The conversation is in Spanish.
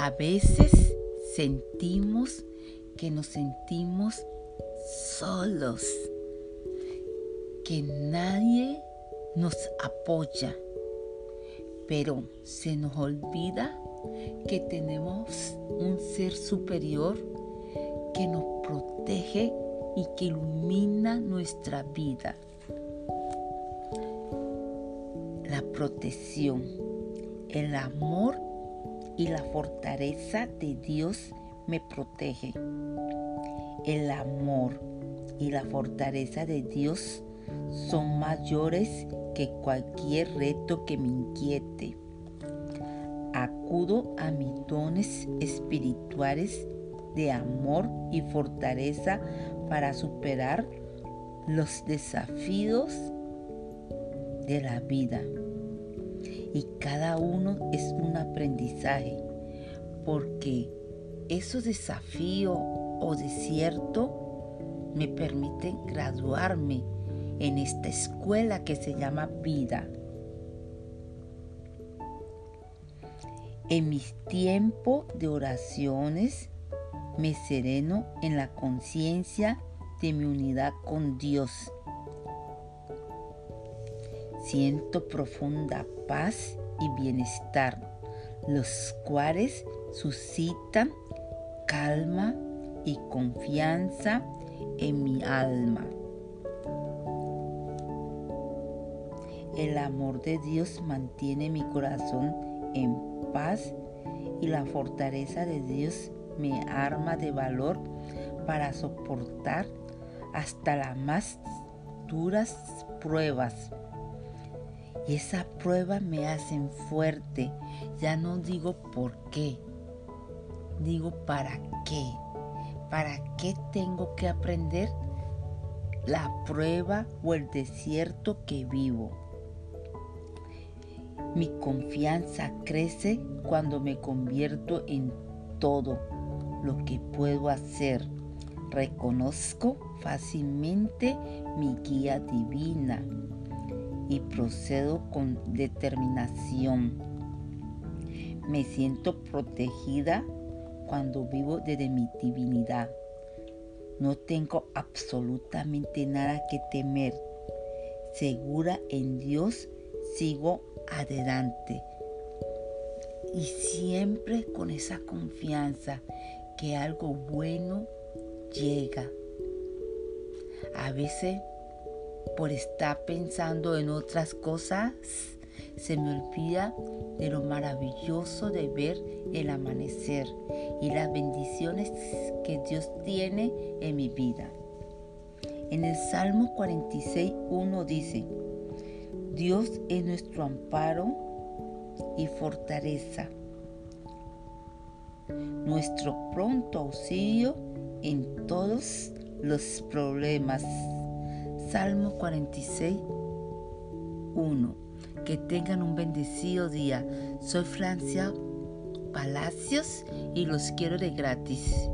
A veces sentimos que nos sentimos solos, que nadie nos apoya, pero se nos olvida que tenemos un ser superior que nos protege y que ilumina nuestra vida. La protección, el amor y la fortaleza de Dios me protege. El amor y la fortaleza de Dios son mayores que cualquier reto que me inquiete. Acudo a mis dones espirituales de amor y fortaleza para superar los desafíos de la vida y cada uno es un aprendizaje, porque esos desafíos o desiertos me permiten graduarme en esta escuela que se llama vida. En mis tiempos de oraciones me sereno en la conciencia de mi unidad con Dios Siento profunda paz y bienestar, los cuales suscitan calma y confianza en mi alma. El amor de Dios mantiene mi corazón en paz y la fortaleza de Dios me arma de valor para soportar hasta las más duras pruebas. Y esa prueba me hacen fuerte. Ya no digo por qué, digo para qué. ¿Para qué tengo que aprender la prueba o el desierto que vivo? Mi confianza crece cuando me convierto en todo lo que puedo hacer. Reconozco fácilmente mi guía divina y procedo con determinación. Me siento protegida cuando vivo desde mi divinidad. No tengo absolutamente nada que temer. Segura en Dios, sigo adelante. Y siempre con esa confianza que algo bueno llega. A veces por estar pensando en otras cosas, se me olvida de lo maravilloso de ver el amanecer y las bendiciones que Dios tiene en mi vida. En el Salmo 46, 1 dice, Dios es nuestro amparo y fortaleza, nuestro pronto auxilio en todos los problemas. Salmo 46, 1. Que tengan un bendecido día. Soy Francia Palacios y los quiero de gratis.